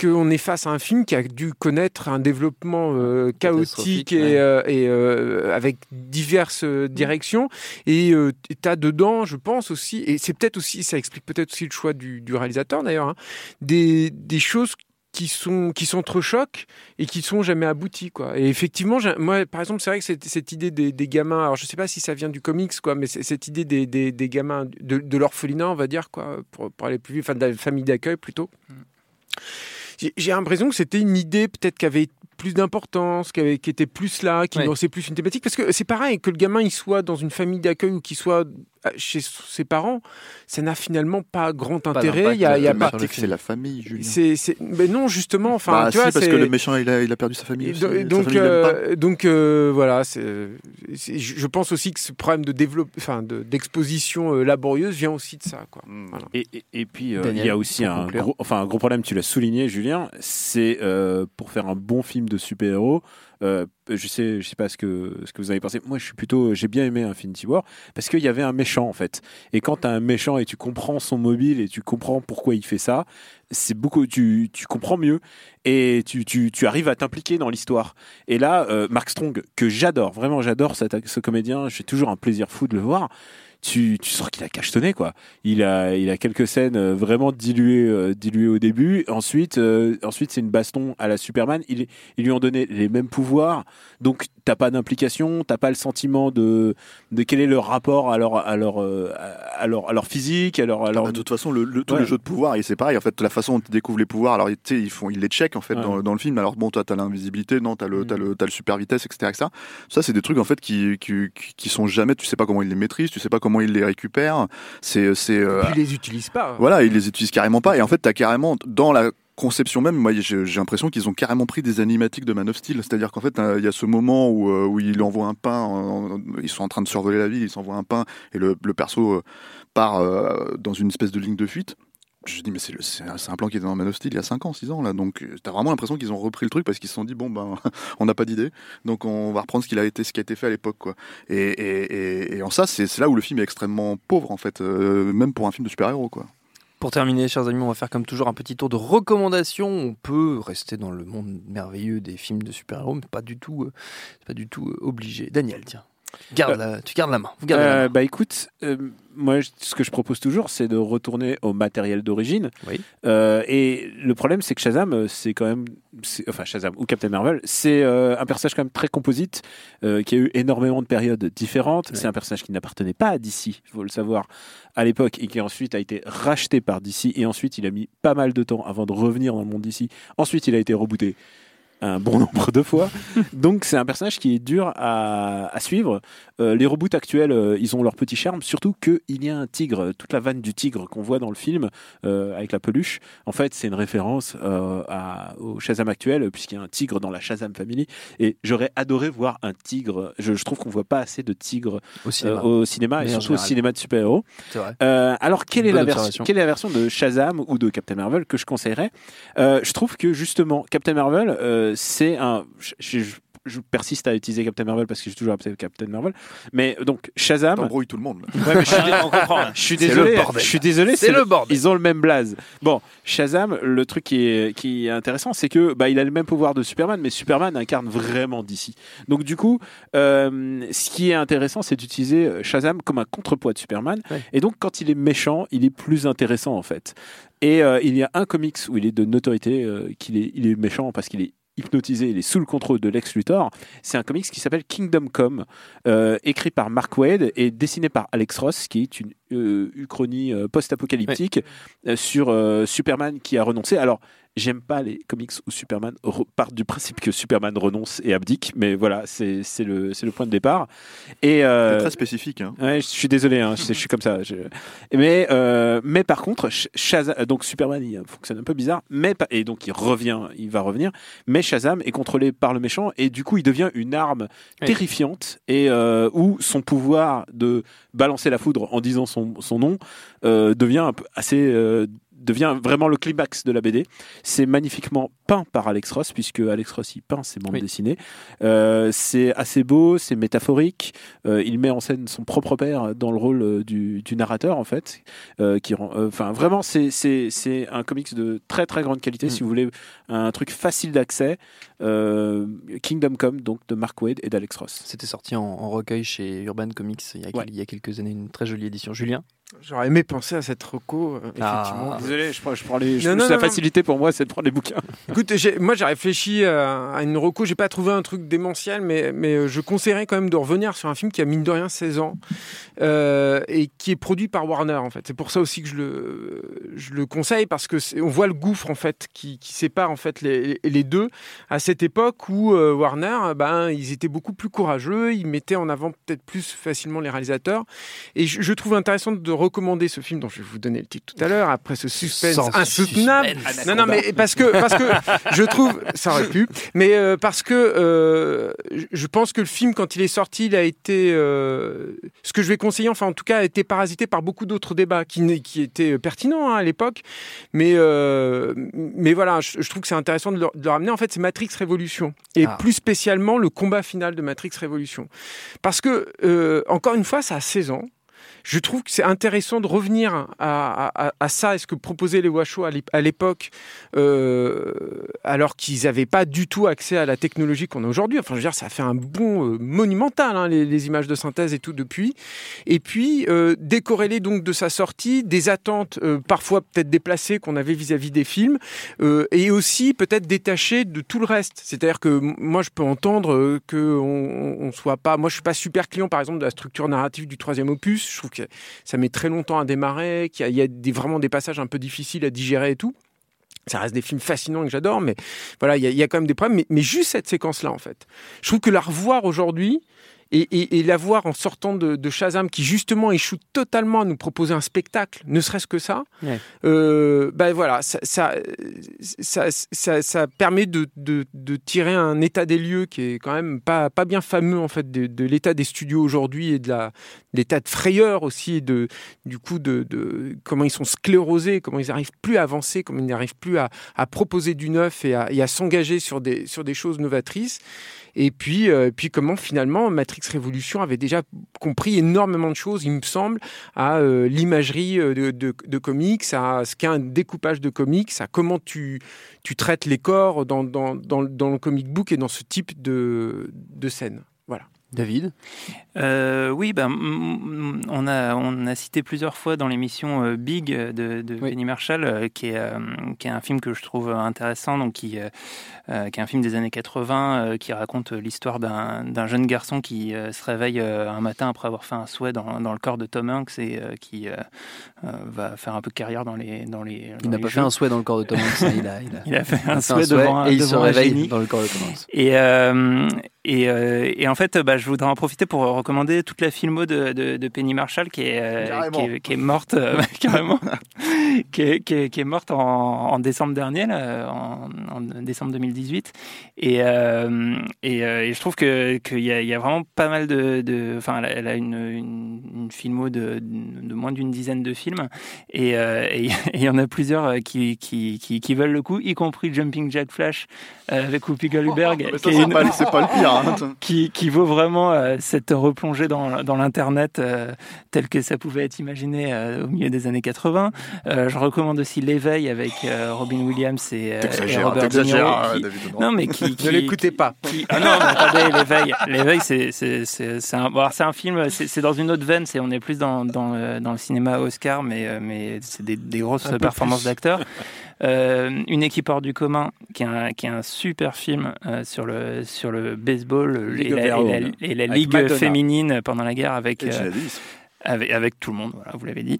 Speaker 3: qu'on est face à un film qui a dû connaître un développement euh, chaotique et,
Speaker 1: ouais.
Speaker 3: euh, et, euh, avec diverses euh, directions. Et tu as dedans, je pense aussi, et c'est peut-être aussi, ça explique peut-être aussi le choix du, du réalisateur d'ailleurs, hein, des, des choses qui sont qui s'entrechoquent et qui sont jamais abouties quoi. Et effectivement, moi par exemple, c'est vrai que cette, cette idée des, des gamins, alors je sais pas si ça vient du comics quoi, mais cette idée des, des, des gamins de, de l'orphelinat, on va dire quoi, pour, pour aller plus vite, enfin de la famille d'accueil plutôt. J'ai j'ai l'impression que c'était une idée peut-être qui avait plus d'importance, qui, avait- qui était plus là, qui
Speaker 1: Ouais.
Speaker 3: lançait plus une thématique. Parce que c'est pareil, que le gamin il soit dans une famille d'accueil ou qu'il soit chez ses parents, ça n'a finalement pas grand intérêt. Il y a, y pas.
Speaker 7: c'est la famille, Julien.
Speaker 3: Mais non, justement, enfin,
Speaker 7: Bah,
Speaker 3: tu
Speaker 7: si,
Speaker 3: vois,
Speaker 7: parce
Speaker 3: c'est-
Speaker 7: que le méchant, il a, il a perdu sa famille. aussi. Sa
Speaker 3: donc,
Speaker 7: famille l'aime pas.
Speaker 3: euh, donc euh, voilà, je je pense aussi que ce problème de développe, enfin, de- d'exposition euh, laborieuse vient aussi de ça, quoi. Voilà.
Speaker 2: Et, et- et puis, euh,
Speaker 3: Daniel,
Speaker 2: il y a aussi un
Speaker 3: conclure.
Speaker 2: gros, enfin, un gros problème, tu l'as souligné, Julien, c'est euh, pour faire un bon film de super-héros. Euh, je sais, je sais pas ce que ce que vous avez pensé. Moi, je suis plutôt, j'ai bien aimé Infinity War parce qu'il y avait un méchant en fait. Et quand tu as un méchant et tu comprends son mobile et tu comprends pourquoi il fait ça, c'est beaucoup, tu, tu comprends mieux et tu, tu, tu arrives à t'impliquer dans l'histoire. Et là, euh, Mark Strong, que j'adore, vraiment j'adore ce comédien, j'ai toujours un plaisir fou de le voir. Tu, tu sens qu'il a cachetonné quoi. Il a, il a quelques scènes euh, vraiment diluées, euh, diluées au début. Ensuite, euh, ensuite c'est une baston à la Superman. Il, ils lui ont donné les mêmes pouvoirs, donc t'as pas d'implication, t'as pas le sentiment de, de quel est leur rapport à leur, à leur, à leur, à leur physique, à leur, à leur...
Speaker 7: Bah, de toute façon, le, le- tout
Speaker 2: Ouais.
Speaker 7: le jeu de pouvoir, et c'est pareil. En fait, la façon dont tu découvres les pouvoirs, alors tu sais, ils font, ils les checkent en fait
Speaker 2: Ouais.
Speaker 7: dans, dans le film. Alors bon, toi, t'as l'invisibilité, non, t'as le,
Speaker 3: Mm.
Speaker 7: t'as le, le super vitesse, etc., etc. Ça, c'est des trucs en fait qui, qui, qui- qui sont jamais. Tu sais pas comment ils les maîtrisent, tu sais pas comment ils les récupèrent. C'est, c'est. euh,
Speaker 3: ils les utilisent pas.
Speaker 7: Voilà, ils les utilisent carrément pas. Et en fait, t'as carrément dans la conception même, moi j'ai l'impression qu'ils ont carrément pris des animatiques de Man of Steel. C'est-à-dire qu'en fait, euh, il y a ce moment où, euh, où il envoie un pain, en- ils sont en train de survoler la ville, ils s'envoient un pain, et le, le perso euh, part euh, dans une espèce de ligne de fuite. Je dis, mais c'est un, plan qui était dans Man of Steel il y a 5 ans, 6 ans, là. Donc, euh, t'as vraiment l'impression qu'ils ont repris le truc parce qu'ils se sont dit, bon, ben, on n'a pas d'idée. Donc, on va reprendre ce, qu'il a été, ce qui a été fait à l'époque, quoi. Et, en ça, c'est là où le film est extrêmement pauvre, en fait, euh, même pour un film de super-héros, quoi.
Speaker 1: Pour terminer, chers amis, on va faire comme toujours un petit tour de recommandations. On peut rester dans le monde merveilleux des films de super-héros, mais pas du tout, euh, pas du tout obligé. Daniel, tiens, garde la- tu gardes la main. Vous gardez la
Speaker 2: Euh,
Speaker 1: main.
Speaker 2: bah écoute, euh, moi ce que je propose toujours, c'est de retourner au matériel d'origine.
Speaker 1: Oui.
Speaker 2: Euh, et le problème, c'est que Shazam, c'est quand même, enfin Shazam ou Captain Marvel, c'est euh, un personnage quand même très composite, euh, qui a eu énormément de périodes différentes. C'est un personnage qui n'appartenait pas à DC, il faut le savoir, à l'époque, et qui ensuite a été racheté par DC. Et ensuite, il a mis pas mal de temps avant de revenir dans le monde DC. Ensuite, il a été rebooté un bon nombre de fois. Donc c'est un personnage qui est dur à, à suivre. Euh, les reboots actuels, euh, ils ont leur petit charme, surtout qu'il y a un tigre. Toute la vanne du tigre qu'on voit dans le film euh, avec la peluche, en fait, c'est une référence à- au Shazam actuel, puisqu'il y a un tigre dans la Shazam Family. Et j'aurais adoré voir un tigre. Je, je trouve qu'on voit pas assez de tigres
Speaker 1: Au cinéma.
Speaker 2: au cinéma et surtout au cinéma de super-héros. Alors, quelle est, la version, quelle est la version de Shazam ou de Captain Marvel que je conseillerais? Je trouve que justement, Captain Marvel, euh, c'est un. Je, je- je persiste à utiliser Captain Marvel parce que j'ai toujours appelé Captain Marvel. Mais donc, Shazam.
Speaker 7: T'embrouilles tout le monde. là.
Speaker 2: Ouais, mais je suis, dé-
Speaker 8: On comprend,
Speaker 2: je suis
Speaker 1: C'est
Speaker 2: désolé.
Speaker 1: le bordel.
Speaker 2: Je suis désolé.
Speaker 1: C'est le bordel.
Speaker 2: Ils ont le même blaze. Bon, Shazam, le truc qui est, qui est intéressant, c'est que bah, il a le même pouvoir de Superman, mais Superman incarne vraiment DC. Donc du coup, euh, ce qui est intéressant, c'est d'utiliser euh, Shazam comme un contrepoids de Superman.
Speaker 1: Ouais.
Speaker 2: Et donc, quand il est méchant, il est plus intéressant en fait. Et euh, il y a un comics où il est de notoriété euh, qu'il est, il est méchant parce qu'il est hypnotisé, il est sous le contrôle de Lex Luthor. C'est un comics qui s'appelle Kingdom Come, euh, écrit par Mark Wade et dessiné par Alex Ross, qui est une euh, uchronie euh, post-apocalyptique sur Superman qui a renoncé. Alors, j'aime pas les comics où Superman part du principe que Superman renonce et abdique, mais voilà, c'est c'est le, c'est le point de départ. Et, euh,
Speaker 7: C'est très spécifique. Hein.
Speaker 2: Ouais, je suis désolé, hein, je, je suis comme ça. je- Mais, euh, mais par contre, Sh- Shazam, donc Superman, il fonctionne un peu bizarre, mais et donc il revient, il va revenir. Mais Shazam est contrôlé par le méchant et du coup, il devient une arme
Speaker 1: Oui.
Speaker 2: terrifiante et euh, où son pouvoir de balancer la foudre en disant son, son nom euh, devient un peu assez euh, devient vraiment le climax de la BD. C'est magnifiquement peint par Alex Ross, puisque Alex Ross il peint ses bandes
Speaker 1: Oui.
Speaker 2: dessinées. Euh, c'est assez beau, c'est métaphorique. Euh, il met en scène son propre père dans le rôle euh, du, du narrateur en fait. Euh, qui rend, enfin vraiment, c'est c'est c'est un comics de très très grande qualité.
Speaker 1: Mm.
Speaker 2: Si vous voulez un truc facile d'accès, Kingdom Come donc de Mark Wade et d'Alex Ross.
Speaker 1: C'était sorti en, en recueil chez Urban Comics il y, a,
Speaker 2: Ouais.
Speaker 1: il y a quelques années, une très jolie édition. Julien?
Speaker 3: J'aurais aimé penser à cette reco, euh,
Speaker 1: Ah.
Speaker 2: Désolé, je prends, je prends les. je-
Speaker 3: Non, non,
Speaker 2: la
Speaker 3: non,
Speaker 2: facilité pour moi, c'est de prendre les bouquins.
Speaker 3: Écoute, moi j'ai réfléchi à, à une reco, j'ai pas trouvé un truc démentiel, mais, mais euh, je conseillerais quand même de revenir sur un film qui a mine de rien 16 ans euh, et qui est produit par Warner en fait. C'est pour ça aussi que je le, je le conseille parce que on voit le gouffre en fait qui, qui sépare en fait les, les deux à cette époque où euh, Warner, ben ils étaient beaucoup plus courageux, ils mettaient en avant peut-être plus facilement les réalisateurs et je, je trouve intéressant de recommander ce film dont je vais vous donner le titre tout à l'heure après ce suspense
Speaker 1: Sans
Speaker 3: insoutenable.
Speaker 1: suspense.
Speaker 3: Non, non, mais parce que, parce que je trouve, ça aurait pu, mais euh, parce que euh, je- pense que le film, quand il est sorti, il a été, euh, ce que je vais conseiller, enfin en tout cas, a été parasité par beaucoup d'autres débats qui, qui étaient pertinents hein, à l'époque. Mais, mais voilà, je, je trouve que c'est intéressant de le, de le ramener. En fait, c'est Matrix Révolution. Et
Speaker 1: Ah.
Speaker 3: plus spécialement le combat final de Matrix Révolution. Parce que, encore une fois, ça a 16 ans. Je trouve que c'est intéressant de revenir à, à- à ça et ce que proposaient les Washoe à l'ép- à l'époque, euh, alors qu'ils n'avaient pas du tout accès à la technologie qu'on a aujourd'hui. Enfin, je veux dire, ça fait un bond euh, monumental, hein, les, images de synthèse et tout depuis. Et puis, euh, décorrélé donc de sa sortie, des attentes euh, parfois peut-être déplacées qu'on avait vis-à-vis des films, et aussi peut-être détaché de tout le reste. C'est-à-dire que moi, je peux entendre que on, on soit pas. Moi, je suis pas super client, par exemple, de la structure narrative du troisième opus. Je trouve ça met très longtemps à démarrer, qu'il y a, vraiment des passages un peu difficiles à digérer et tout. Ça reste des films fascinants que j'adore, mais voilà, il y, a, il y a quand même des problèmes. Mais, mais juste cette séquence-là, en fait. Je trouve que la revoir aujourd'hui, et, et, et la voir en sortant de, de Shazam, qui justement échoue totalement à nous proposer un spectacle, ne serait-ce que ça,
Speaker 1: Ouais.
Speaker 3: euh, ben voilà, ça, ça, ça, permet de, de- de tirer un état des lieux qui est quand même pas, pas bien fameux en fait de, l'état des studios aujourd'hui et de la l'état de frayeur aussi et de du coup de, de comment ils sont sclérosés, comment ils n'arrivent plus à avancer, comment ils n'arrivent plus à, à proposer du neuf et à, et à s'engager sur des sur des choses novatrices. Et puis, euh, puis comment finalement Matrix Révolution avait déjà compris énormément de choses, il me semble, à euh, l'imagerie euh, de, comics, à ce qu'est un découpage de comics, à comment tu, tu traites les corps dans, dans, dans, dans le comic book et dans ce type de, de scène. Voilà.
Speaker 1: David?
Speaker 8: Euh, oui, ben, mm, on, a, on a cité plusieurs fois dans l'émission euh, Big de, de Penny Marshall, euh, qui, est, qui est un film que je trouve intéressant, donc qui, qui est un film des années 80, euh, qui raconte l'histoire d'un jeune garçon qui se réveille un matin après avoir fait un souhait dans, dans le corps de Tom Hanks et qui va faire un peu carrière dans les dans les.
Speaker 1: Il n'a pas
Speaker 8: jeux.
Speaker 1: fait un souhait dans le corps de Tom Hanks, hein, il a, il a,
Speaker 8: Il a fait un souhait devant un-
Speaker 1: et il se
Speaker 8: devant
Speaker 1: réveille dans le corps de Tom Hanks.
Speaker 8: Et, euh, et, et en fait, bah, je voudrais en profiter pour recommander toute la filmo de, de, de Penny Marshall qui est, euh,
Speaker 7: Carrément.
Speaker 8: qui est, qui est morte euh, carrément, qui est, qui morte en, en décembre dernier, là, en, en décembre 2018. Et, euh, et, euh, et je trouve que qu'il y, a- il y a vraiment pas mal de, enfin, elle a- une, une, une filmo de, de moins d'une dizaine de films, et euh, il y en a plusieurs euh, qui, qui, qui, qui veulent le coup, y compris Jumping Jack Flash euh, avec Whoopi Goldberg,
Speaker 7: ça,
Speaker 8: qui est une-
Speaker 7: pas- le pire, hein.
Speaker 8: qui, qui vaut vraiment euh, cette replongée dans, dans l'internet euh, tel que ça pouvait être imaginé euh, au milieu des années 80. Euh, je recommande aussi l'éveil avec euh, Robin Williams et, euh, et Robert De Niro. qui-
Speaker 7: David, non.
Speaker 8: mais qui, qui
Speaker 3: Ne l'écoutez pas.
Speaker 8: qui- ah non, mais attendez, l'éveil, l'éveil, c'est c'est c'est c'est un, bon, alors, c'est un film, c'est c'est dans une autre veine, c'est on est plus dans dans, le- dans le cinéma Oscar, mais euh, mais c'est des, des grosses performances d'acteurs. Euh, une équipe hors du commun, qui est un, qui est un super film euh, sur le sur le baseball
Speaker 2: League
Speaker 8: et la, et la-
Speaker 2: Own.
Speaker 8: et la
Speaker 2: Avec
Speaker 8: ligue
Speaker 2: Madonna.
Speaker 8: féminine pendant la guerre avec euh, avec, avec tout le monde, voilà, vous l'avez dit.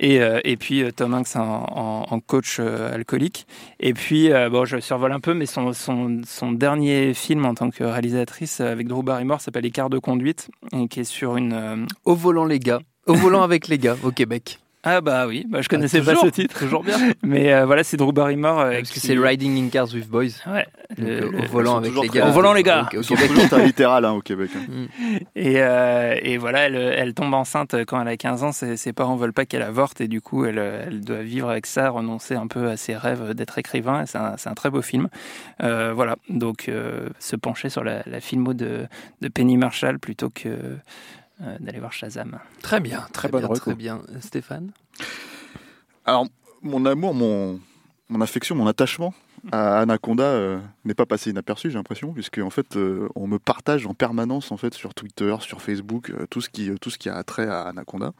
Speaker 8: Et, euh, et puis euh, Tom Hanks en, en- en coach euh, alcoolique. Et puis, euh, bon, je survole un peu, mais son, son, son dernier film en tant que réalisatrice euh, avec Drew Barrymore s'appelle Écart de conduite, et qui est sur une. euh,
Speaker 1: Au volant, les gars. Au volant avec les gars, au Québec.
Speaker 8: Ah bah oui, bah, je connaissais
Speaker 1: toujours,
Speaker 8: pas ce titre.
Speaker 1: toujours bien.
Speaker 8: Mais euh, voilà, c'est Drew Barrymore. euh,
Speaker 1: Parce que c'est Riding in Cars with Boys.
Speaker 8: Ouais. Le-
Speaker 1: euh,
Speaker 8: le-
Speaker 1: au volant avec les gars.
Speaker 8: Au volant, les gars.
Speaker 1: Au- au Québec.
Speaker 7: toujours littéral hein, au Québec. hein.
Speaker 8: Et, euh, et voilà, elle, elle tombe enceinte quand elle a 15 ans. Ses, ses parents veulent pas qu'elle avorte et du coup, elle, elle doit vivre avec ça, renoncer un peu à ses rêves d'être écrivain. C'est un, c'est un très beau film. Euh, voilà, donc euh, se pencher sur la, la filmo de, de Penny Marshall plutôt que euh, d'aller voir Shazam.
Speaker 1: Très bien, très,
Speaker 2: bonne
Speaker 1: bien, très bien. Stéphane
Speaker 7: Alors, mon amour, mon, mon affection, mon attachement à Anaconda euh, n'est pas passé inaperçu, j'ai l'impression, puisque en fait, euh, on me partage en permanence en fait sur Twitter, sur Facebook, euh, tout ce qui tout ce qui a trait à Anaconda.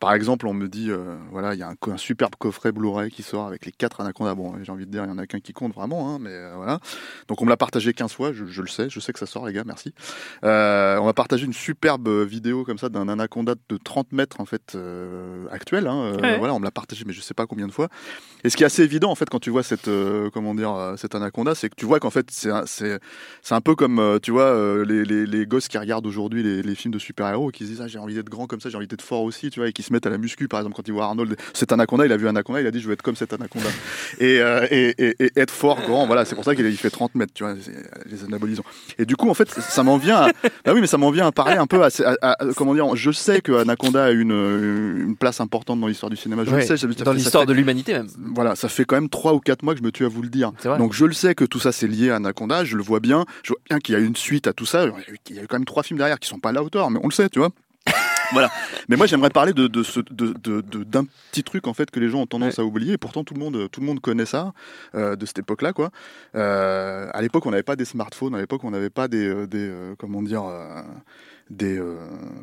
Speaker 7: Par exemple, on me dit, euh, voilà, il y a un, superbe coffret Blu-ray qui sort avec les quatre Anaconda. Bon, j'ai envie de dire, il y en a qu'un qui compte vraiment, hein, mais euh, voilà. Donc on me l'a partagé 15 fois, je, je le sais, je sais que ça sort, les gars, merci. Euh, on m'a partagé une superbe vidéo comme ça d'un Anaconda de 30 mètres en fait euh, actuel. Hein,
Speaker 8: Ouais.
Speaker 7: Voilà, on me l'a partagé, mais je sais pas combien de fois. Et ce qui est assez évident en fait quand tu vois cette euh, comment dire cette anaconda, c'est que tu vois qu'en fait c'est un- un peu comme tu vois les, les, les gosses qui regardent aujourd'hui les, les films de super-héros et qui se disent ah j'ai envie d'être grand comme ça, j'ai envie d'être fort aussi, tu vois, et qui se mettent à la muscu par exemple quand ils voient Arnold cet anaconda, il a vu anaconda, il a dit je veux être comme cet anaconda et, euh, et, et, et être fort grand, voilà, c'est pour ça qu'il a- il fait 30 mètres, tu vois, les anabolisants. Et du coup en fait ça m'en vient à, bah oui mais ça m'en vient à parler un peu à, à- à- comment dire, je sais que Anaconda a une une place importante dans l'histoire du cinéma, je
Speaker 1: Ouais,
Speaker 7: le sais, ça- ça
Speaker 1: Dans l'histoire de l'humanité même.
Speaker 7: voilà, ça fait quand même trois ou quatre mois que je me tue à vous le dire. Donc je le sais que tout ça c'est lié à Anaconda, je le vois bien, je vois bien qu'il y a une suite à tout ça, il y a eu- il y a eu quand même trois films derrière qui sont pas à la hauteur, mais on le sait, tu vois. Voilà. Mais moi j'aimerais parler de, de ce de, d'un petit truc en fait que les gens ont tendance à oublier et pourtant tout le monde tout le monde connaît ça euh, de cette époque-là quoi. Euh, à l'époque on n'avait pas des smartphones, à l'époque on n'avait pas des euh, des euh, comment dire euh, des, euh,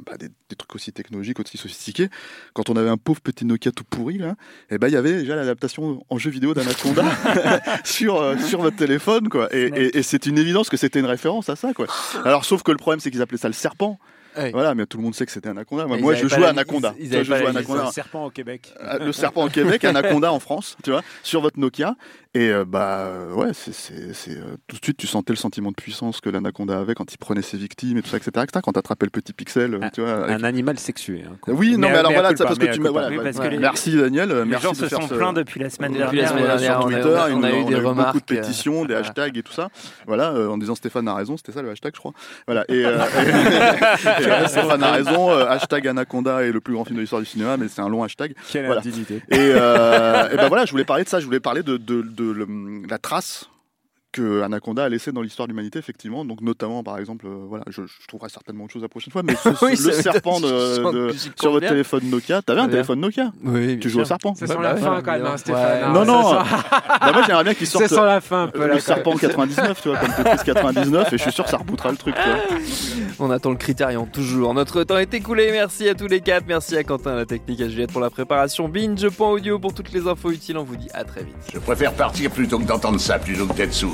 Speaker 7: bah, des, des trucs aussi technologiques, aussi sophistiqués. Quand on avait un pauvre petit Nokia tout pourri, là, eh ben, il y avait déjà l'adaptation en jeu vidéo d'Anaconda sur, euh, sur votre téléphone. Quoi. Et, et, et c'est une évidence que c'était une référence à ça. Quoi. Alors, sauf que le problème, c'est qu'ils appelaient ça le serpent. Voilà, mais tout le monde sait que c'était Anaconda. Moi, je jouais à Anaconda.
Speaker 1: ils- ils
Speaker 7: je
Speaker 1: la-
Speaker 7: Anaconda.
Speaker 2: Un serpent au Québec.
Speaker 7: Euh, Le serpent au Québec, Anaconda en France, tu vois, sur votre Nokia. Et euh, bah euh, ouais, c'est euh, tout de suite tu sentais le sentiment de puissance que l'Anaconda avait quand il prenait ses victimes et tout ça, etc. etc. quand t'attrapais le petit pixel, euh, tu vois. avec-
Speaker 2: Un animal sexué. hein.
Speaker 7: Oui, non,
Speaker 2: Mais-
Speaker 7: mais alors voilà,
Speaker 2: culpa,
Speaker 7: ça parce que tu voilà.
Speaker 8: Oui, parce
Speaker 7: ouais.
Speaker 8: que les-
Speaker 7: Merci Daniel, euh,
Speaker 8: Les
Speaker 7: merci
Speaker 8: gens
Speaker 7: de
Speaker 8: se
Speaker 7: faire
Speaker 8: sont
Speaker 7: ce-
Speaker 8: plaints depuis la semaine dernière.
Speaker 7: sur
Speaker 1: on a-
Speaker 7: Twitter,
Speaker 1: on a eu des remarques,
Speaker 7: beaucoup de pétitions, des hashtags et tout ça. Voilà, euh, en disant Stéphane a raison, c'était ça le hashtag, je crois. Voilà, et, Stéphane a raison. euh, hashtag Anaconda est le plus grand film de l'histoire du cinéma, mais c'est un long hashtag.
Speaker 2: Quelle
Speaker 7: Voilà.
Speaker 2: indignité.
Speaker 7: Et, euh, et ben voilà, je voulais parler de ça. Je voulais parler de, de, de le- la trace que Anaconda a laissé dans l'histoire de l'humanité, effectivement. Donc, notamment, par exemple, euh, voilà, je, je trouverai certainement autre chose la prochaine fois, mais ce-
Speaker 1: Oui,
Speaker 7: le
Speaker 1: ça
Speaker 7: serpent de, sur votre téléphone Nokia. T'avais un téléphone Nokia
Speaker 1: Oui,
Speaker 7: Tu joues au serpent
Speaker 3: C'est sur
Speaker 1: Ouais,
Speaker 3: la fin quand même, hein. Stéphane.
Speaker 7: Non,
Speaker 3: hein,
Speaker 7: non.
Speaker 3: ça sent-
Speaker 7: Bah, moi, j'aimerais bien qu'il sorte
Speaker 3: C'est sur la fin un peu là.
Speaker 7: le serpent
Speaker 3: même.
Speaker 7: 99, tu vois, comme Tetris 99, et je suis sûr que ça rebootera le truc, tu vois.
Speaker 1: On attend le critérion, toujours. Notre temps est écoulé. Merci à tous les quatre. Merci à Quentin, à la technique, à Juliette pour la préparation. Binge.audio pour toutes les infos utiles. On vous dit à très vite.
Speaker 4: Je préfère partir plutôt que d'entendre ça, plutôt que d'être sourd.